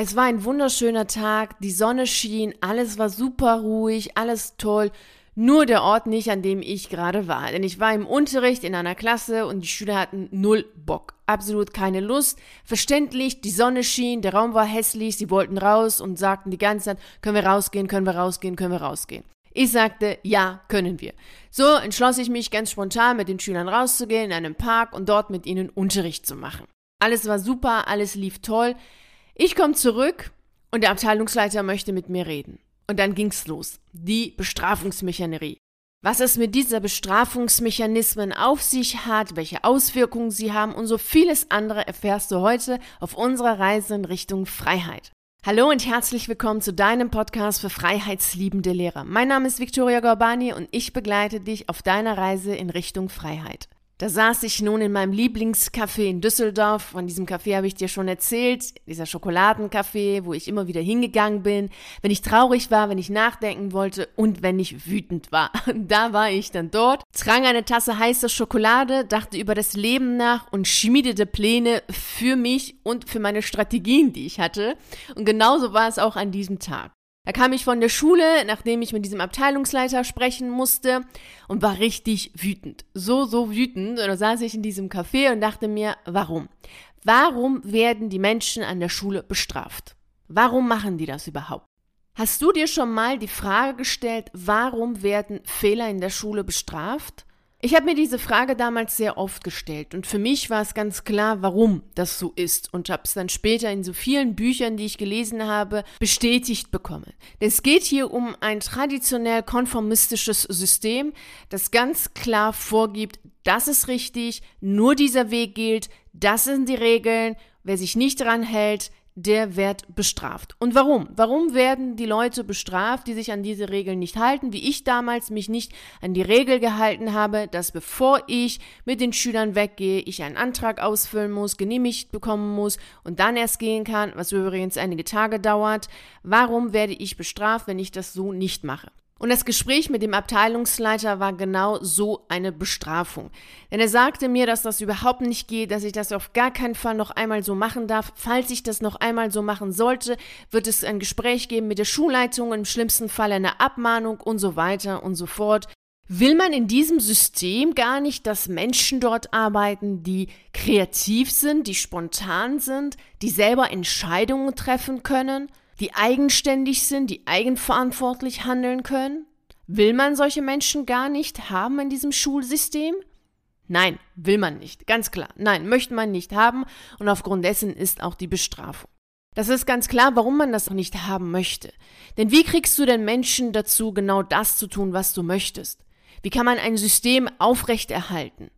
Es war ein wunderschöner Tag, die Sonne schien, alles war super ruhig, alles toll. Nur der Ort nicht, an dem ich gerade war. Denn ich war im Unterricht in einer Klasse und die Schüler hatten null Bock. Absolut keine Lust. Verständlich, die Sonne schien, der Raum war hässlich, sie wollten raus und sagten die ganze Zeit, können wir rausgehen, können wir rausgehen, können wir rausgehen. Ich sagte, ja, können wir. So entschloss ich mich ganz spontan mit den Schülern rauszugehen in einem Park und dort mit ihnen Unterricht zu machen. Alles war super, alles lief toll. Ich komme zurück und der Abteilungsleiter möchte mit mir reden. Und dann ging's los. Die Bestrafungsmechanerie. Was es mit dieser Bestrafungsmechanismen auf sich hat, welche Auswirkungen sie haben und so vieles andere erfährst du heute auf unserer Reise in Richtung Freiheit. Hallo und herzlich willkommen zu deinem Podcast für freiheitsliebende Lehrer. Mein Name ist Victoria Gorbani und ich begleite dich auf deiner Reise in Richtung Freiheit. Da saß ich nun in meinem Lieblingscafé in Düsseldorf. Von diesem Café habe ich dir schon erzählt. Dieser Schokoladencafé, wo ich immer wieder hingegangen bin, wenn ich traurig war, wenn ich nachdenken wollte und wenn ich wütend war. Da war ich dann dort, trank eine Tasse heiße Schokolade, dachte über das Leben nach und schmiedete Pläne für mich und für meine Strategien, die ich hatte. Und genauso war es auch an diesem Tag. Da kam ich von der Schule, nachdem ich mit diesem Abteilungsleiter sprechen musste und war richtig wütend. So, so wütend. Und da saß ich in diesem Café und dachte mir, warum? Warum werden die Menschen an der Schule bestraft? Warum machen die das überhaupt? Hast du dir schon mal die Frage gestellt, warum werden Fehler in der Schule bestraft? Ich habe mir diese Frage damals sehr oft gestellt und für mich war es ganz klar, warum das so ist und habe es dann später in so vielen Büchern, die ich gelesen habe, bestätigt bekommen. Es geht hier um ein traditionell konformistisches System, das ganz klar vorgibt, das ist richtig, nur dieser Weg gilt, das sind die Regeln, wer sich nicht dran hält, der wird bestraft. Und warum? Warum werden die Leute bestraft, die sich an diese Regeln nicht halten, wie ich damals mich nicht an die Regel gehalten habe, dass bevor ich mit den Schülern weggehe, ich einen Antrag ausfüllen muss, genehmigt bekommen muss und dann erst gehen kann, was übrigens einige Tage dauert. Warum werde ich bestraft, wenn ich das so nicht mache? Und das Gespräch mit dem Abteilungsleiter war genau so eine Bestrafung. Denn er sagte mir, dass das überhaupt nicht geht, dass ich das auf gar keinen Fall noch einmal so machen darf. Falls ich das noch einmal so machen sollte, wird es ein Gespräch geben mit der Schulleitung, im schlimmsten Fall eine Abmahnung und so weiter und so fort. Will man in diesem System gar nicht, dass Menschen dort arbeiten, die kreativ sind, die spontan sind, die selber Entscheidungen treffen können? Die eigenständig sind, die eigenverantwortlich handeln können? Will man solche Menschen gar nicht haben in diesem Schulsystem? Nein, will man nicht, ganz klar. Nein, möchte man nicht haben und aufgrund dessen ist auch die Bestrafung. Das ist ganz klar, warum man das auch nicht haben möchte. Denn wie kriegst du denn Menschen dazu, genau das zu tun, was du möchtest? Wie kann man ein System aufrechterhalten?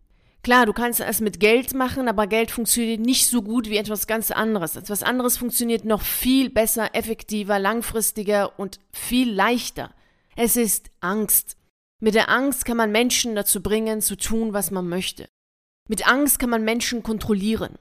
Klar, du kannst es mit Geld machen, aber Geld funktioniert nicht so gut wie etwas ganz anderes. Etwas anderes funktioniert noch viel besser, effektiver, langfristiger und viel leichter. Es ist Angst. Mit der Angst kann man Menschen dazu bringen, zu tun, was man möchte. Mit Angst kann man Menschen kontrollieren.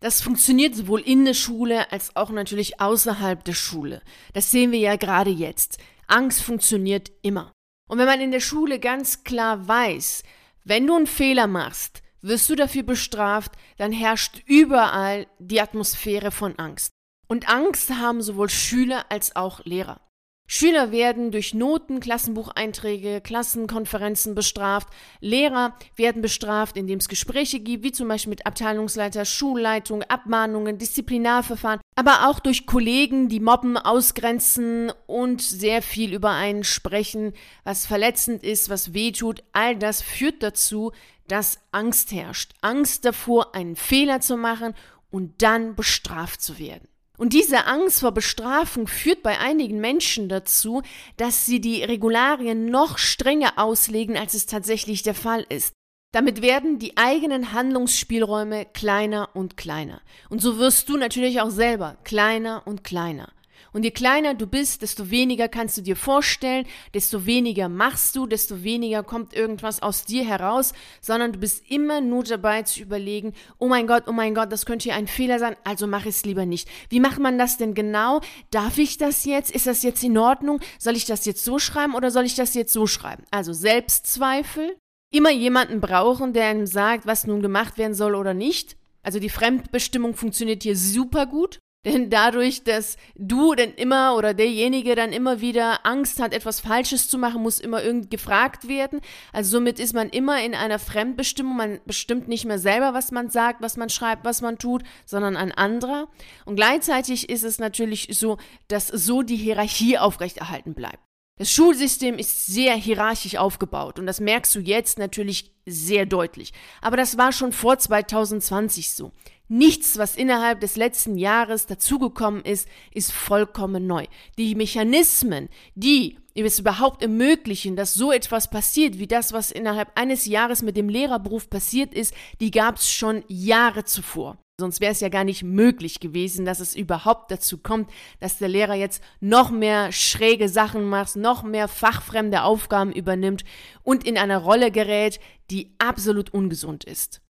Das funktioniert sowohl in der Schule als auch natürlich außerhalb der Schule. Das sehen wir ja gerade jetzt. Angst funktioniert immer. Und wenn man in der Schule ganz klar weiß, wenn du einen Fehler machst, wirst du dafür bestraft, dann herrscht überall die Atmosphäre von Angst. Und Angst haben sowohl Schüler als auch Lehrer. Schüler werden durch Noten, Klassenbucheinträge, Klassenkonferenzen bestraft. Lehrer werden bestraft, indem es Gespräche gibt, wie zum Beispiel mit Abteilungsleiter, Schulleitung, Abmahnungen, Disziplinarverfahren, aber auch durch Kollegen, die mobben, ausgrenzen und sehr viel über einen sprechen, was verletzend ist, was wehtut. All das führt dazu, dass Angst herrscht. Angst davor, einen Fehler zu machen und dann bestraft zu werden. Und diese Angst vor Bestrafung führt bei einigen Menschen dazu, dass sie die Regularien noch strenger auslegen, als es tatsächlich der Fall ist. Damit werden die eigenen Handlungsspielräume kleiner und kleiner. Und so wirst du natürlich auch selber kleiner und kleiner. Und je kleiner du bist, desto weniger kannst du dir vorstellen, desto weniger machst du, desto weniger kommt irgendwas aus dir heraus, sondern du bist immer nur dabei zu überlegen, oh mein Gott, oh mein Gott, das könnte hier ein Fehler sein, also mach es lieber nicht. Wie macht man das denn genau? Darf ich das jetzt? Ist das jetzt in Ordnung? Soll ich das jetzt so schreiben oder soll ich das jetzt so schreiben? Also Selbstzweifel, immer jemanden brauchen, der einem sagt, was nun gemacht werden soll oder nicht. Also die Fremdbestimmung funktioniert hier super gut. Denn dadurch, dass du dann immer oder derjenige dann immer wieder Angst hat, etwas Falsches zu machen, muss immer irgend gefragt werden. Also somit ist man immer in einer Fremdbestimmung. Man bestimmt nicht mehr selber, was man sagt, was man schreibt, was man tut, sondern ein anderer. Und gleichzeitig ist es natürlich so, dass so die Hierarchie aufrechterhalten bleibt. Das Schulsystem ist sehr hierarchisch aufgebaut und das merkst du jetzt natürlich sehr deutlich. Aber das war schon vor 2020 so. Nichts, was innerhalb des letzten Jahres dazugekommen ist, ist vollkommen neu. Die Mechanismen, die es überhaupt ermöglichen, dass so etwas passiert, wie das, was innerhalb eines Jahres mit dem Lehrerberuf passiert ist, die gab es schon Jahre zuvor. Sonst wäre es ja gar nicht möglich gewesen, dass es überhaupt dazu kommt, dass der Lehrer jetzt noch mehr schräge Sachen macht, noch mehr fachfremde Aufgaben übernimmt und in eine Rolle gerät, die absolut ungesund ist.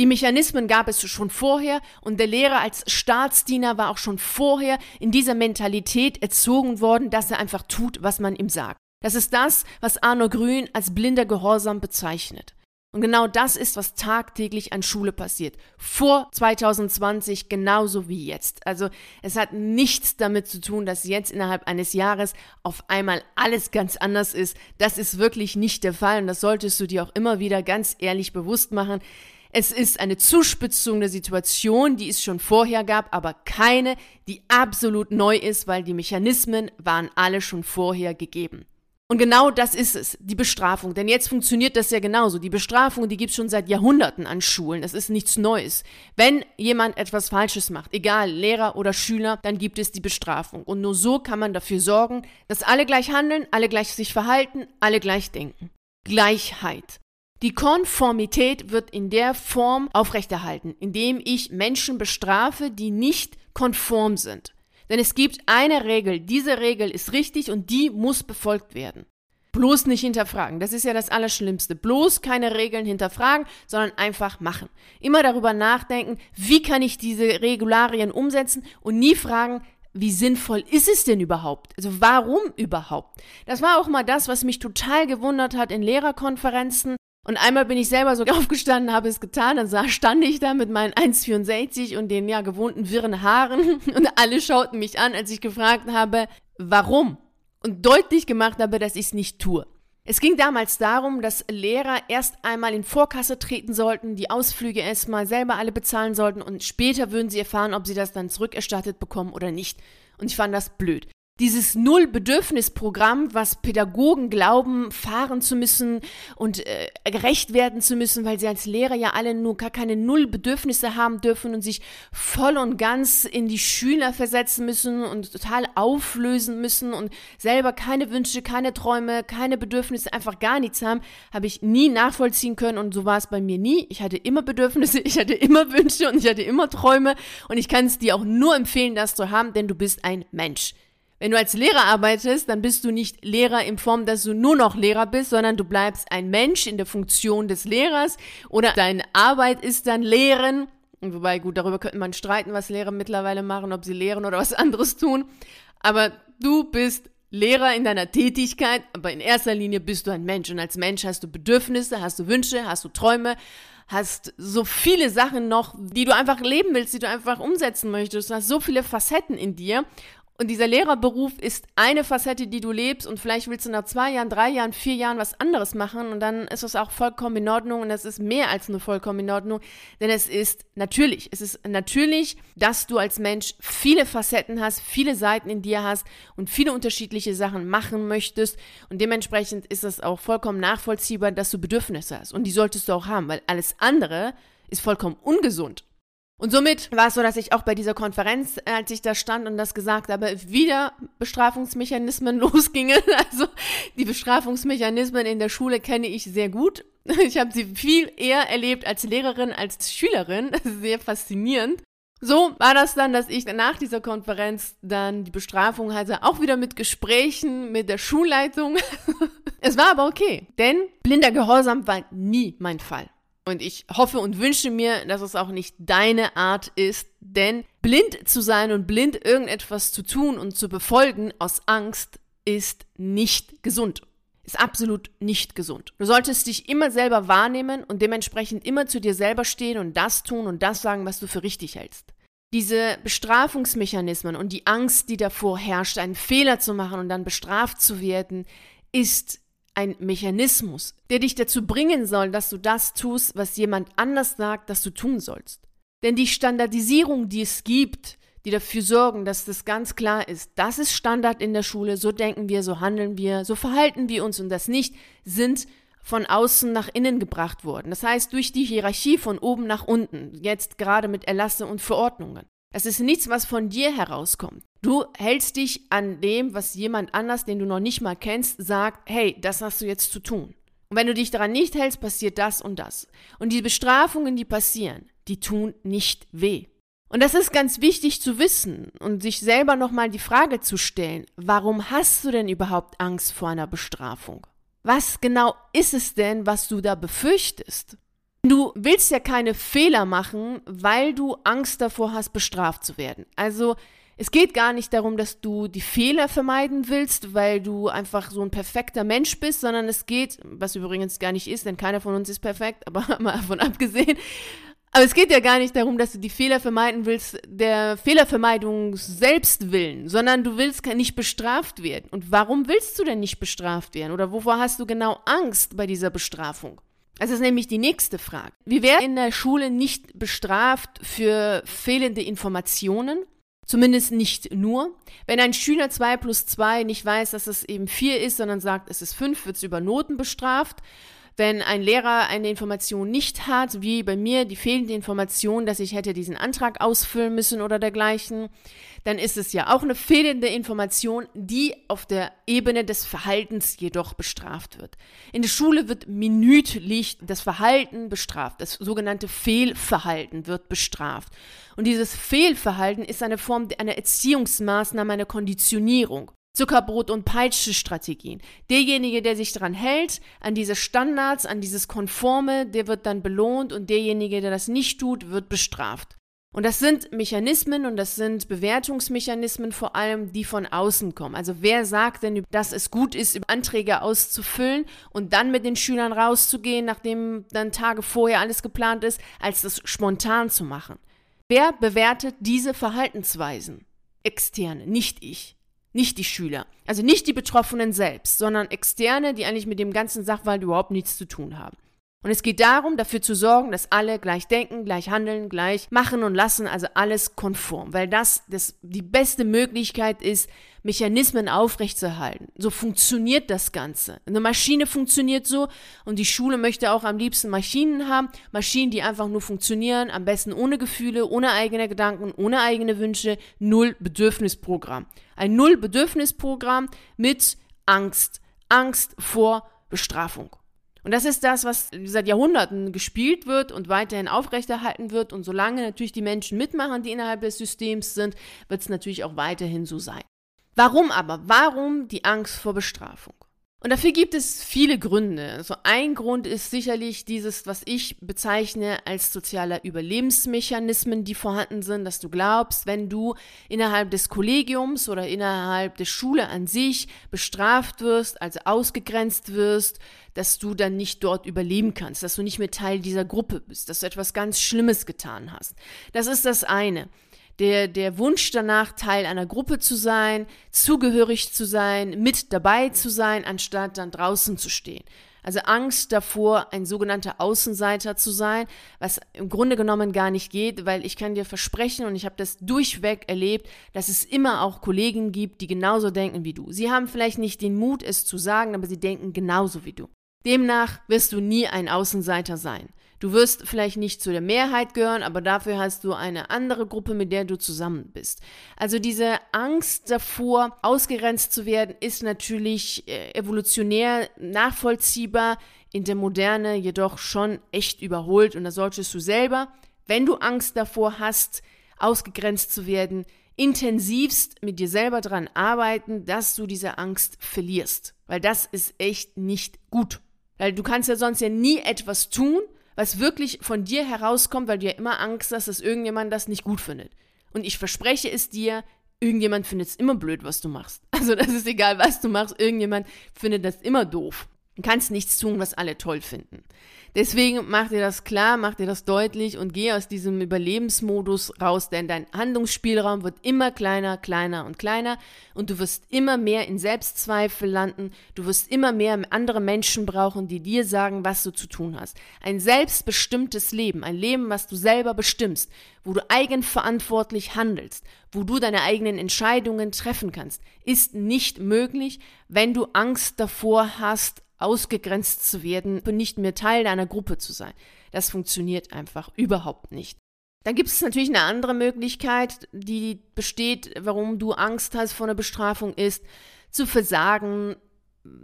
Die Mechanismen gab es schon vorher und der Lehrer als Staatsdiener war auch schon vorher in dieser Mentalität erzogen worden, dass er einfach tut, was man ihm sagt. Das ist das, was Arno Grün als blinder Gehorsam bezeichnet. Und genau das ist, was tagtäglich an Schule passiert. Vor 2020 genauso wie jetzt. Also es hat nichts damit zu tun, dass jetzt innerhalb eines Jahres auf einmal alles ganz anders ist. Das ist wirklich nicht der Fall und das solltest du dir auch immer wieder ganz ehrlich bewusst machen. Es ist eine Zuspitzung der Situation, die es schon vorher gab, aber keine, die absolut neu ist, weil die Mechanismen waren alle schon vorher gegeben. Und genau das ist es, die Bestrafung. Denn jetzt funktioniert das ja genauso. Die Bestrafung, die gibt es schon seit Jahrhunderten an Schulen. Das ist nichts Neues. Wenn jemand etwas Falsches macht, egal Lehrer oder Schüler, dann gibt es die Bestrafung. Und nur so kann man dafür sorgen, dass alle gleich handeln, alle gleich sich verhalten, alle gleich denken. Gleichheit. Die Konformität wird in der Form aufrechterhalten, indem ich Menschen bestrafe, die nicht konform sind. Denn es gibt eine Regel, diese Regel ist richtig und die muss befolgt werden. Bloß nicht hinterfragen, das ist ja das Allerschlimmste. Bloß keine Regeln hinterfragen, sondern einfach machen. Immer darüber nachdenken, wie kann ich diese Regularien umsetzen und nie fragen, wie sinnvoll ist es denn überhaupt? Also warum überhaupt? Das war auch mal das, was mich total gewundert hat in Lehrerkonferenzen, und einmal bin ich selber so aufgestanden, habe es getan, dann stand ich da mit meinen 1,64 und den ja gewohnten wirren Haaren und alle schauten mich an, als ich gefragt habe, warum? Und deutlich gemacht habe, dass ich es nicht tue. Es ging damals darum, dass Lehrer erst einmal in Vorkasse treten sollten, die Ausflüge erstmal selber alle bezahlen sollten und später würden sie erfahren, ob sie das dann zurückerstattet bekommen oder nicht. Und ich fand das blöd dieses Null-Bedürfnis-Programm, was Pädagogen glauben, fahren zu müssen und äh, gerecht werden zu müssen, weil sie als Lehrer ja alle nur gar keine Null-Bedürfnisse haben dürfen und sich voll und ganz in die Schüler versetzen müssen und total auflösen müssen und selber keine Wünsche, keine Träume, keine Bedürfnisse, einfach gar nichts haben, habe ich nie nachvollziehen können und so war es bei mir nie. Ich hatte immer Bedürfnisse, ich hatte immer Wünsche und ich hatte immer Träume und ich kann es dir auch nur empfehlen, das zu haben, denn du bist ein Mensch. Wenn du als Lehrer arbeitest, dann bist du nicht Lehrer in Form, dass du nur noch Lehrer bist, sondern du bleibst ein Mensch in der Funktion des Lehrers oder deine Arbeit ist dann Lehren. Wobei, gut, darüber könnte man streiten, was Lehrer mittlerweile machen, ob sie lehren oder was anderes tun. Aber du bist Lehrer in deiner Tätigkeit, aber in erster Linie bist du ein Mensch. Und als Mensch hast du Bedürfnisse, hast du Wünsche, hast du Träume, hast so viele Sachen noch, die du einfach leben willst, die du einfach umsetzen möchtest. Du hast so viele Facetten in dir. Und dieser Lehrerberuf ist eine Facette, die du lebst. Und vielleicht willst du nach zwei Jahren, drei Jahren, vier Jahren was anderes machen. Und dann ist das auch vollkommen in Ordnung. Und das ist mehr als nur vollkommen in Ordnung, denn es ist natürlich, es ist natürlich, dass du als Mensch viele Facetten hast, viele Seiten in dir hast und viele unterschiedliche Sachen machen möchtest. Und dementsprechend ist es auch vollkommen nachvollziehbar, dass du Bedürfnisse hast. Und die solltest du auch haben, weil alles andere ist vollkommen ungesund. Und somit war es so, dass ich auch bei dieser Konferenz, äh, als ich da stand und das gesagt habe, wieder Bestrafungsmechanismen losgingen. Also die Bestrafungsmechanismen in der Schule kenne ich sehr gut. Ich habe sie viel eher erlebt als Lehrerin, als Schülerin. Sehr faszinierend. So war das dann, dass ich nach dieser Konferenz dann die Bestrafung hatte, auch wieder mit Gesprächen mit der Schulleitung. es war aber okay, denn blinder Gehorsam war nie mein Fall. Und ich hoffe und wünsche mir, dass es auch nicht deine Art ist, denn blind zu sein und blind irgendetwas zu tun und zu befolgen aus Angst ist nicht gesund. Ist absolut nicht gesund. Du solltest dich immer selber wahrnehmen und dementsprechend immer zu dir selber stehen und das tun und das sagen, was du für richtig hältst. Diese Bestrafungsmechanismen und die Angst, die davor herrscht, einen Fehler zu machen und dann bestraft zu werden, ist ein Mechanismus, der dich dazu bringen soll, dass du das tust, was jemand anders sagt, dass du tun sollst. Denn die Standardisierung, die es gibt, die dafür sorgen, dass das ganz klar ist, das ist Standard in der Schule, so denken wir, so handeln wir, so verhalten wir uns und das nicht, sind von außen nach innen gebracht worden. Das heißt, durch die Hierarchie von oben nach unten, jetzt gerade mit Erlasse und Verordnungen. Es ist nichts, was von dir herauskommt. Du hältst dich an dem, was jemand anders, den du noch nicht mal kennst, sagt, hey, das hast du jetzt zu tun. Und wenn du dich daran nicht hältst, passiert das und das. Und die Bestrafungen, die passieren, die tun nicht weh. Und das ist ganz wichtig zu wissen und sich selber nochmal die Frage zu stellen, warum hast du denn überhaupt Angst vor einer Bestrafung? Was genau ist es denn, was du da befürchtest? Du willst ja keine Fehler machen, weil du Angst davor hast, bestraft zu werden. Also es geht gar nicht darum, dass du die Fehler vermeiden willst, weil du einfach so ein perfekter Mensch bist, sondern es geht, was übrigens gar nicht ist, denn keiner von uns ist perfekt, aber mal davon abgesehen, aber es geht ja gar nicht darum, dass du die Fehler vermeiden willst, der Fehlervermeidung selbst willen, sondern du willst nicht bestraft werden. Und warum willst du denn nicht bestraft werden? Oder wovor hast du genau Angst bei dieser Bestrafung? Das ist nämlich die nächste Frage. Wir werden in der Schule nicht bestraft für fehlende Informationen, zumindest nicht nur. Wenn ein Schüler 2 plus 2 nicht weiß, dass es eben 4 ist, sondern sagt, es ist 5, wird es über Noten bestraft. Wenn ein Lehrer eine Information nicht hat, wie bei mir die fehlende Information, dass ich hätte diesen Antrag ausfüllen müssen oder dergleichen, dann ist es ja auch eine fehlende Information, die auf der Ebene des Verhaltens jedoch bestraft wird. In der Schule wird minütlich das Verhalten bestraft, das sogenannte Fehlverhalten wird bestraft. Und dieses Fehlverhalten ist eine Form einer Erziehungsmaßnahme, einer Konditionierung. Zuckerbrot- und Peitsche-Strategien. Derjenige, der sich daran hält, an diese Standards, an dieses Konforme, der wird dann belohnt und derjenige, der das nicht tut, wird bestraft. Und das sind Mechanismen und das sind Bewertungsmechanismen vor allem, die von außen kommen. Also wer sagt denn, dass es gut ist, Anträge auszufüllen und dann mit den Schülern rauszugehen, nachdem dann Tage vorher alles geplant ist, als das spontan zu machen? Wer bewertet diese Verhaltensweisen? Externe, nicht ich. Nicht die Schüler. Also nicht die Betroffenen selbst, sondern Externe, die eigentlich mit dem ganzen Sachverhalt überhaupt nichts zu tun haben. Und es geht darum, dafür zu sorgen, dass alle gleich denken, gleich handeln, gleich machen und lassen, also alles konform, weil das, das die beste Möglichkeit ist, Mechanismen aufrechtzuerhalten. So funktioniert das Ganze. Eine Maschine funktioniert so und die Schule möchte auch am liebsten Maschinen haben, Maschinen, die einfach nur funktionieren, am besten ohne Gefühle, ohne eigene Gedanken, ohne eigene Wünsche, null Bedürfnisprogramm. Ein null Bedürfnisprogramm mit Angst, Angst vor Bestrafung. Und das ist das, was seit Jahrhunderten gespielt wird und weiterhin aufrechterhalten wird. Und solange natürlich die Menschen mitmachen, die innerhalb des Systems sind, wird es natürlich auch weiterhin so sein. Warum aber? Warum die Angst vor Bestrafung? Und dafür gibt es viele Gründe. Also ein Grund ist sicherlich dieses, was ich bezeichne als sozialer Überlebensmechanismen, die vorhanden sind, dass du glaubst, wenn du innerhalb des Kollegiums oder innerhalb der Schule an sich bestraft wirst, also ausgegrenzt wirst, dass du dann nicht dort überleben kannst, dass du nicht mehr Teil dieser Gruppe bist, dass du etwas ganz Schlimmes getan hast. Das ist das eine der, der Wunsch danach, Teil einer Gruppe zu sein, zugehörig zu sein, mit dabei zu sein, anstatt dann draußen zu stehen. Also Angst davor, ein sogenannter Außenseiter zu sein, was im Grunde genommen gar nicht geht, weil ich kann dir versprechen und ich habe das durchweg erlebt, dass es immer auch Kollegen gibt, die genauso denken wie du. Sie haben vielleicht nicht den Mut, es zu sagen, aber sie denken genauso wie du. Demnach wirst du nie ein Außenseiter sein. Du wirst vielleicht nicht zu der Mehrheit gehören, aber dafür hast du eine andere Gruppe, mit der du zusammen bist. Also diese Angst davor, ausgegrenzt zu werden, ist natürlich äh, evolutionär nachvollziehbar, in der Moderne jedoch schon echt überholt und da solltest du selber, wenn du Angst davor hast, ausgegrenzt zu werden, intensivst mit dir selber dran arbeiten, dass du diese Angst verlierst, weil das ist echt nicht gut. Weil du kannst ja sonst ja nie etwas tun, was wirklich von dir herauskommt, weil du ja immer Angst hast, dass irgendjemand das nicht gut findet. Und ich verspreche es dir, irgendjemand findet es immer blöd, was du machst. Also das ist egal, was du machst, irgendjemand findet das immer doof. Du kannst nichts tun, was alle toll finden. Deswegen mach dir das klar, mach dir das deutlich und geh aus diesem Überlebensmodus raus, denn dein Handlungsspielraum wird immer kleiner, kleiner und kleiner und du wirst immer mehr in Selbstzweifel landen, du wirst immer mehr andere Menschen brauchen, die dir sagen, was du zu tun hast. Ein selbstbestimmtes Leben, ein Leben, was du selber bestimmst, wo du eigenverantwortlich handelst, wo du deine eigenen Entscheidungen treffen kannst, ist nicht möglich, wenn du Angst davor hast, ausgegrenzt zu werden und nicht mehr Teil deiner Gruppe zu sein. Das funktioniert einfach überhaupt nicht. Dann gibt es natürlich eine andere Möglichkeit, die besteht, warum du Angst hast vor einer Bestrafung, ist zu versagen,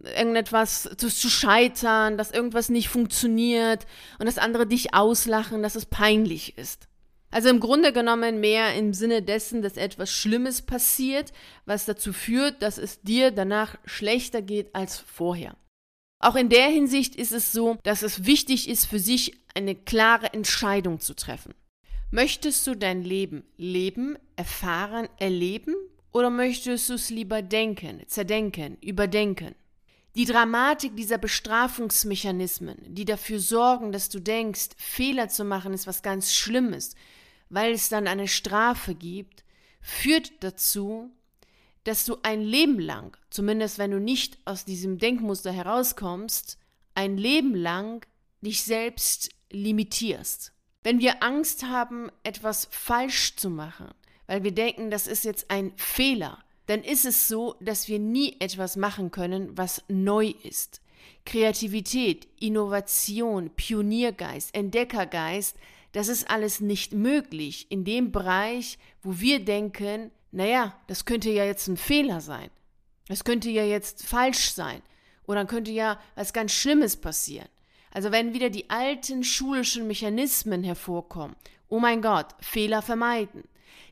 irgendetwas zu, zu, scheitern, dass irgendwas nicht funktioniert und dass andere dich auslachen, dass es peinlich ist. Also im Grunde genommen mehr im Sinne dessen, dass etwas Schlimmes passiert, was dazu führt, dass es dir danach schlechter geht als vorher. Auch in der Hinsicht ist es so, dass es wichtig ist, für sich eine klare Entscheidung zu treffen. Möchtest du dein Leben leben, erfahren, erleben oder möchtest du es lieber denken, zerdenken, überdenken? Die Dramatik dieser Bestrafungsmechanismen, die dafür sorgen, dass du denkst, Fehler zu machen ist was ganz Schlimmes, weil es dann eine Strafe gibt, führt dazu, dass du ein Leben lang, zumindest wenn du nicht aus diesem Denkmuster herauskommst, ein Leben lang dich selbst limitierst. Wenn wir Angst haben, etwas falsch zu machen, weil wir denken, das ist jetzt ein Fehler, dann ist es so, dass wir nie etwas machen können, was neu ist. Kreativität, Innovation, Pioniergeist, Entdeckergeist, das ist alles nicht möglich in dem Bereich, wo wir denken, naja, das könnte ja jetzt ein Fehler sein. Das könnte ja jetzt falsch sein. Oder dann könnte ja was ganz Schlimmes passieren. Also wenn wieder die alten schulischen Mechanismen hervorkommen, oh mein Gott, Fehler vermeiden.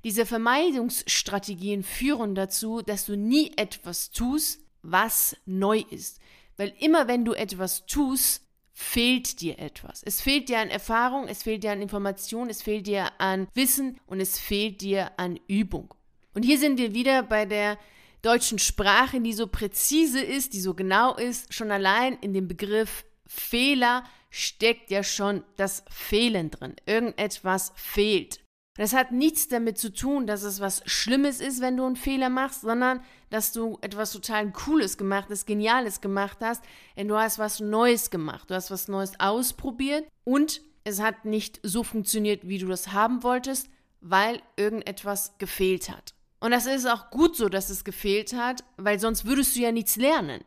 Diese Vermeidungsstrategien führen dazu, dass du nie etwas tust, was neu ist. Weil immer wenn du etwas tust, fehlt dir etwas. Es fehlt dir an Erfahrung, es fehlt dir an Information, es fehlt dir an Wissen und es fehlt dir an Übung. Und hier sind wir wieder bei der deutschen Sprache, die so präzise ist, die so genau ist. Schon allein in dem Begriff Fehler steckt ja schon das Fehlen drin. Irgendetwas fehlt. Das hat nichts damit zu tun, dass es was Schlimmes ist, wenn du einen Fehler machst, sondern dass du etwas total Cooles gemacht hast, Geniales gemacht hast, denn du hast was Neues gemacht, du hast was Neues ausprobiert und es hat nicht so funktioniert, wie du das haben wolltest, weil irgendetwas gefehlt hat. Und das ist auch gut so, dass es gefehlt hat, weil sonst würdest du ja nichts lernen.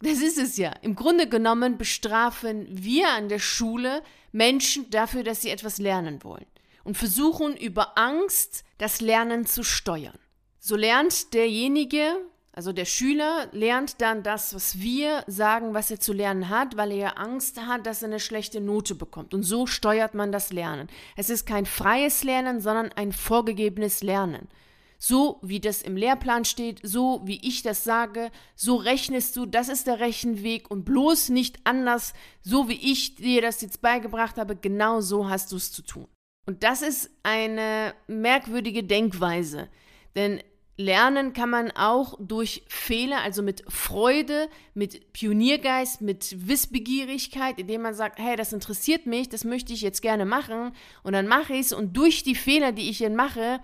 Das ist es ja. Im Grunde genommen bestrafen wir an der Schule Menschen dafür, dass sie etwas lernen wollen und versuchen über Angst das Lernen zu steuern. So lernt derjenige, also der Schüler, lernt dann das, was wir sagen, was er zu lernen hat, weil er ja Angst hat, dass er eine schlechte Note bekommt. Und so steuert man das Lernen. Es ist kein freies Lernen, sondern ein vorgegebenes Lernen. So wie das im Lehrplan steht, so wie ich das sage, so rechnest du, das ist der Rechenweg und bloß nicht anders, so wie ich dir das jetzt beigebracht habe, genau so hast du es zu tun. Und das ist eine merkwürdige Denkweise, denn Lernen kann man auch durch Fehler, also mit Freude, mit Pioniergeist, mit Wissbegierigkeit, indem man sagt, hey, das interessiert mich, das möchte ich jetzt gerne machen. Und dann mache ich es und durch die Fehler, die ich hier mache,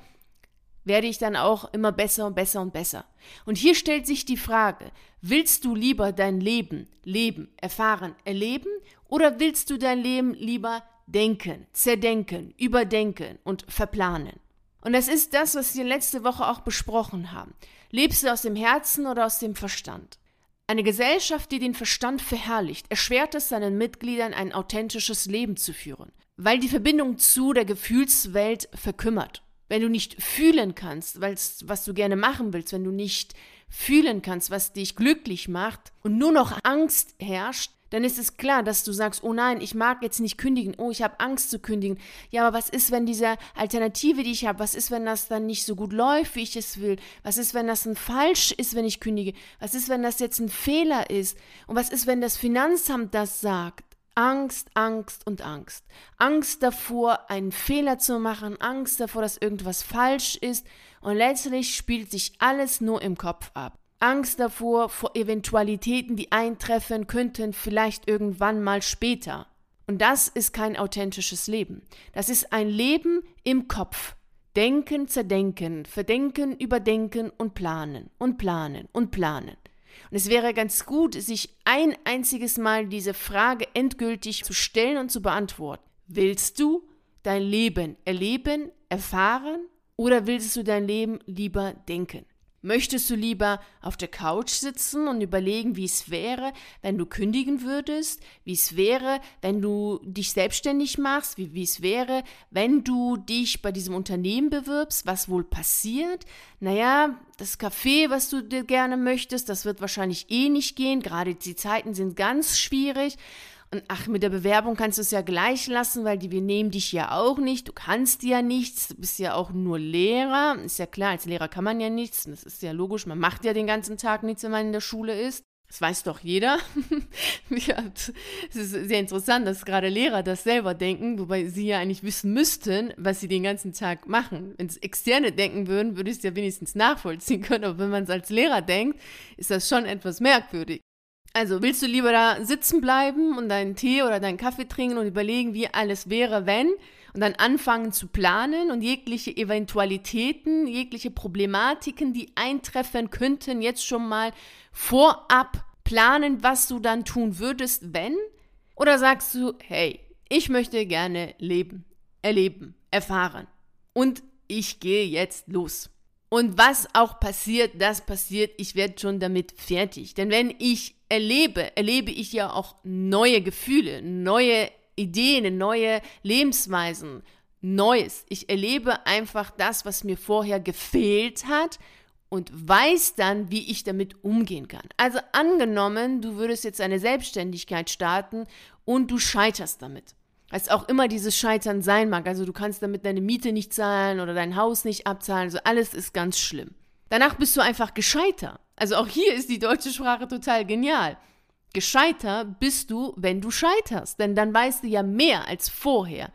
werde ich dann auch immer besser und besser und besser. Und hier stellt sich die Frage, willst du lieber dein Leben leben, erfahren, erleben oder willst du dein Leben lieber denken, zerdenken, überdenken und verplanen? Und das ist das, was wir letzte Woche auch besprochen haben. Lebst du aus dem Herzen oder aus dem Verstand? Eine Gesellschaft, die den Verstand verherrlicht, erschwert es seinen Mitgliedern, ein authentisches Leben zu führen, weil die Verbindung zu der Gefühlswelt verkümmert. Wenn du nicht fühlen kannst, was du gerne machen willst, wenn du nicht fühlen kannst, was dich glücklich macht und nur noch Angst herrscht, dann ist es klar, dass du sagst, oh nein, ich mag jetzt nicht kündigen, oh, ich habe Angst zu kündigen. Ja, aber was ist, wenn diese Alternative, die ich habe, was ist, wenn das dann nicht so gut läuft, wie ich es will? Was ist, wenn das ein Falsch ist, wenn ich kündige? Was ist, wenn das jetzt ein Fehler ist? Und was ist, wenn das Finanzamt das sagt? Angst, Angst und Angst. Angst davor, einen Fehler zu machen, Angst davor, dass irgendwas falsch ist und letztlich spielt sich alles nur im Kopf ab. Angst davor, vor Eventualitäten, die eintreffen könnten, vielleicht irgendwann mal später. Und das ist kein authentisches Leben. Das ist ein Leben im Kopf. Denken, zerdenken, verdenken, überdenken und planen und planen und planen. Und es wäre ganz gut, sich ein einziges Mal diese Frage endgültig zu stellen und zu beantworten. Willst du dein Leben erleben, erfahren oder willst du dein Leben lieber denken? Möchtest du lieber auf der Couch sitzen und überlegen, wie es wäre, wenn du kündigen würdest, wie es wäre, wenn du dich selbstständig machst, wie, wie es wäre, wenn du dich bei diesem Unternehmen bewirbst, was wohl passiert? Naja, das Café, was du dir gerne möchtest, das wird wahrscheinlich eh nicht gehen, gerade die Zeiten sind ganz schwierig. Und ach, mit der Bewerbung kannst du es ja gleich lassen, weil die, wir nehmen dich ja auch nicht. Du kannst ja nichts. Du bist ja auch nur Lehrer. Ist ja klar, als Lehrer kann man ja nichts. Das ist ja logisch. Man macht ja den ganzen Tag nichts, wenn man in der Schule ist. Das weiß doch jeder. es ist sehr interessant, dass gerade Lehrer das selber denken, wobei sie ja eigentlich wissen müssten, was sie den ganzen Tag machen. Wenn es Externe denken würden, würde ich es ja wenigstens nachvollziehen können. Aber wenn man es als Lehrer denkt, ist das schon etwas merkwürdig. Also willst du lieber da sitzen bleiben und deinen Tee oder deinen Kaffee trinken und überlegen, wie alles wäre, wenn? Und dann anfangen zu planen und jegliche Eventualitäten, jegliche Problematiken, die eintreffen könnten, jetzt schon mal vorab planen, was du dann tun würdest, wenn? Oder sagst du, hey, ich möchte gerne leben, erleben, erfahren und ich gehe jetzt los. Und was auch passiert, das passiert, ich werde schon damit fertig. Denn wenn ich erlebe, erlebe ich ja auch neue Gefühle, neue Ideen, neue Lebensweisen, Neues. Ich erlebe einfach das, was mir vorher gefehlt hat und weiß dann, wie ich damit umgehen kann. Also angenommen, du würdest jetzt eine Selbstständigkeit starten und du scheiterst damit. Was auch immer dieses Scheitern sein mag. Also du kannst damit deine Miete nicht zahlen oder dein Haus nicht abzahlen. Also alles ist ganz schlimm. Danach bist du einfach gescheiter. Also auch hier ist die deutsche Sprache total genial. Gescheiter bist du, wenn du scheiterst, denn dann weißt du ja mehr als vorher.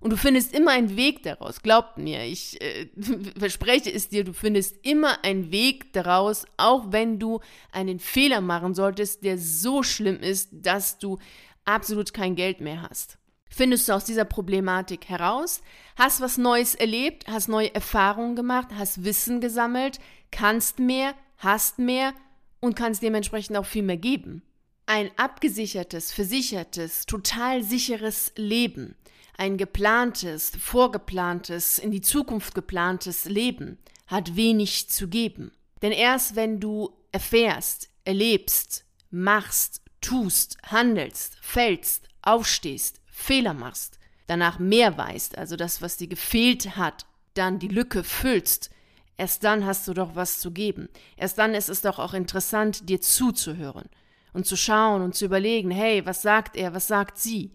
Und du findest immer einen Weg daraus. Glaubt mir, ich äh, verspreche es dir, du findest immer einen Weg daraus, auch wenn du einen Fehler machen solltest, der so schlimm ist, dass du absolut kein Geld mehr hast. Findest du aus dieser Problematik heraus, hast was Neues erlebt, hast neue Erfahrungen gemacht, hast Wissen gesammelt, kannst mehr, hast mehr? Und kannst dementsprechend auch viel mehr geben. Ein abgesichertes, versichertes, total sicheres Leben, ein geplantes, vorgeplantes, in die Zukunft geplantes Leben hat wenig zu geben. Denn erst wenn du erfährst, erlebst, machst, tust, handelst, fällst, aufstehst, Fehler machst, danach mehr weißt, also das, was dir gefehlt hat, dann die Lücke füllst, Erst dann hast du doch was zu geben. Erst dann ist es doch auch interessant, dir zuzuhören und zu schauen und zu überlegen, hey, was sagt er, was sagt sie?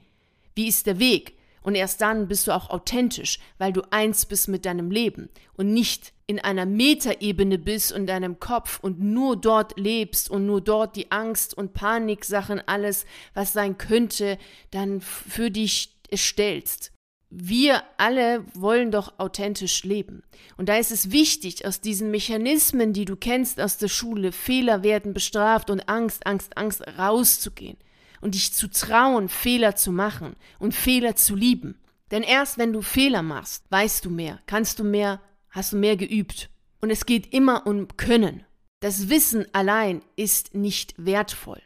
Wie ist der Weg? Und erst dann bist du auch authentisch, weil du eins bist mit deinem Leben und nicht in einer Metaebene bist und deinem Kopf und nur dort lebst und nur dort die Angst und Paniksachen, alles, was sein könnte, dann für dich stellst wir alle wollen doch authentisch leben. Und da ist es wichtig, aus diesen Mechanismen, die du kennst aus der Schule, Fehler werden bestraft und Angst, Angst, Angst, rauszugehen und dich zu trauen, Fehler zu machen und Fehler zu lieben. Denn erst wenn du Fehler machst, weißt du mehr, kannst du mehr, hast du mehr geübt. Und es geht immer um Können. Das Wissen allein ist nicht wertvoll.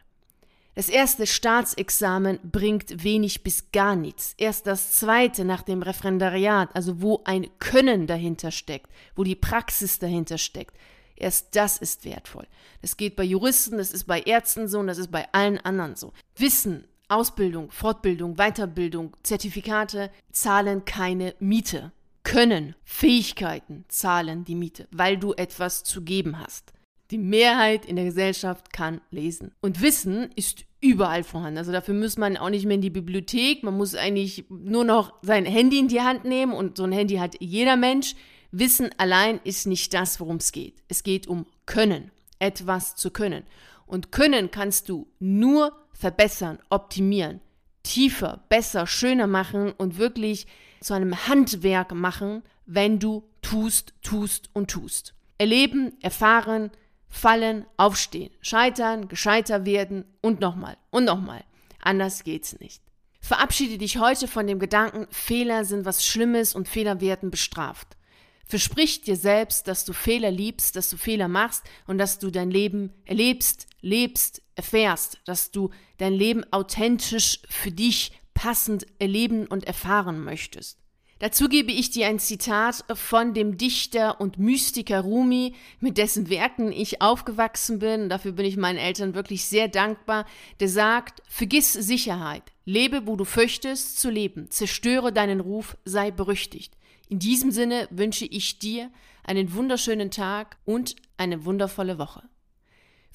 Das erste Staatsexamen bringt wenig bis gar nichts. Erst das zweite nach dem Referendariat, also wo ein Können dahinter steckt, wo die Praxis dahinter steckt, erst das ist wertvoll. Das geht bei Juristen, das ist bei Ärzten so und das ist bei allen anderen so. Wissen, Ausbildung, Fortbildung, Weiterbildung, Zertifikate zahlen keine Miete. Können, Fähigkeiten zahlen die Miete, weil du etwas zu geben hast. Die Mehrheit in der Gesellschaft kann lesen. Und Wissen ist überall vorhanden. Also dafür muss man auch nicht mehr in die Bibliothek. Man muss eigentlich nur noch sein Handy in die Hand nehmen und so ein Handy hat jeder Mensch. Wissen allein ist nicht das, worum es geht. Es geht um Können, etwas zu können. Und Können kannst du nur verbessern, optimieren, tiefer, besser, schöner machen und wirklich zu einem Handwerk machen, wenn du tust, tust und tust. Erleben, erfahren, fallen, aufstehen, scheitern, gescheiter werden und nochmal und nochmal. Anders geht's nicht. Verabschiede dich heute von dem Gedanken, Fehler sind was Schlimmes und Fehler werden bestraft. Versprich dir selbst, dass du Fehler liebst, dass du Fehler machst und dass du dein Leben erlebst, lebst, erfährst, dass du dein Leben authentisch für dich passend erleben und erfahren möchtest. Dazu gebe ich dir ein Zitat von dem Dichter und Mystiker Rumi, mit dessen Werken ich aufgewachsen bin. Dafür bin ich meinen Eltern wirklich sehr dankbar. Der sagt, vergiss Sicherheit, lebe, wo du fürchtest zu leben, zerstöre deinen Ruf, sei berüchtigt. In diesem Sinne wünsche ich dir einen wunderschönen Tag und eine wundervolle Woche.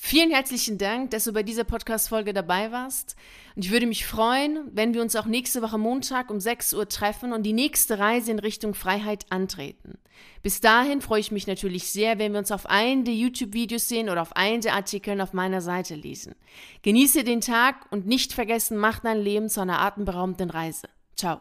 Vielen herzlichen Dank, dass du bei dieser Podcast-Folge dabei warst. Und ich würde mich freuen, wenn wir uns auch nächste Woche Montag um 6 Uhr treffen und die nächste Reise in Richtung Freiheit antreten. Bis dahin freue ich mich natürlich sehr, wenn wir uns auf einen der YouTube-Videos sehen oder auf einen der Artikeln auf meiner Seite lesen. Genieße den Tag und nicht vergessen, mach dein Leben zu einer atemberaubenden Reise. Ciao.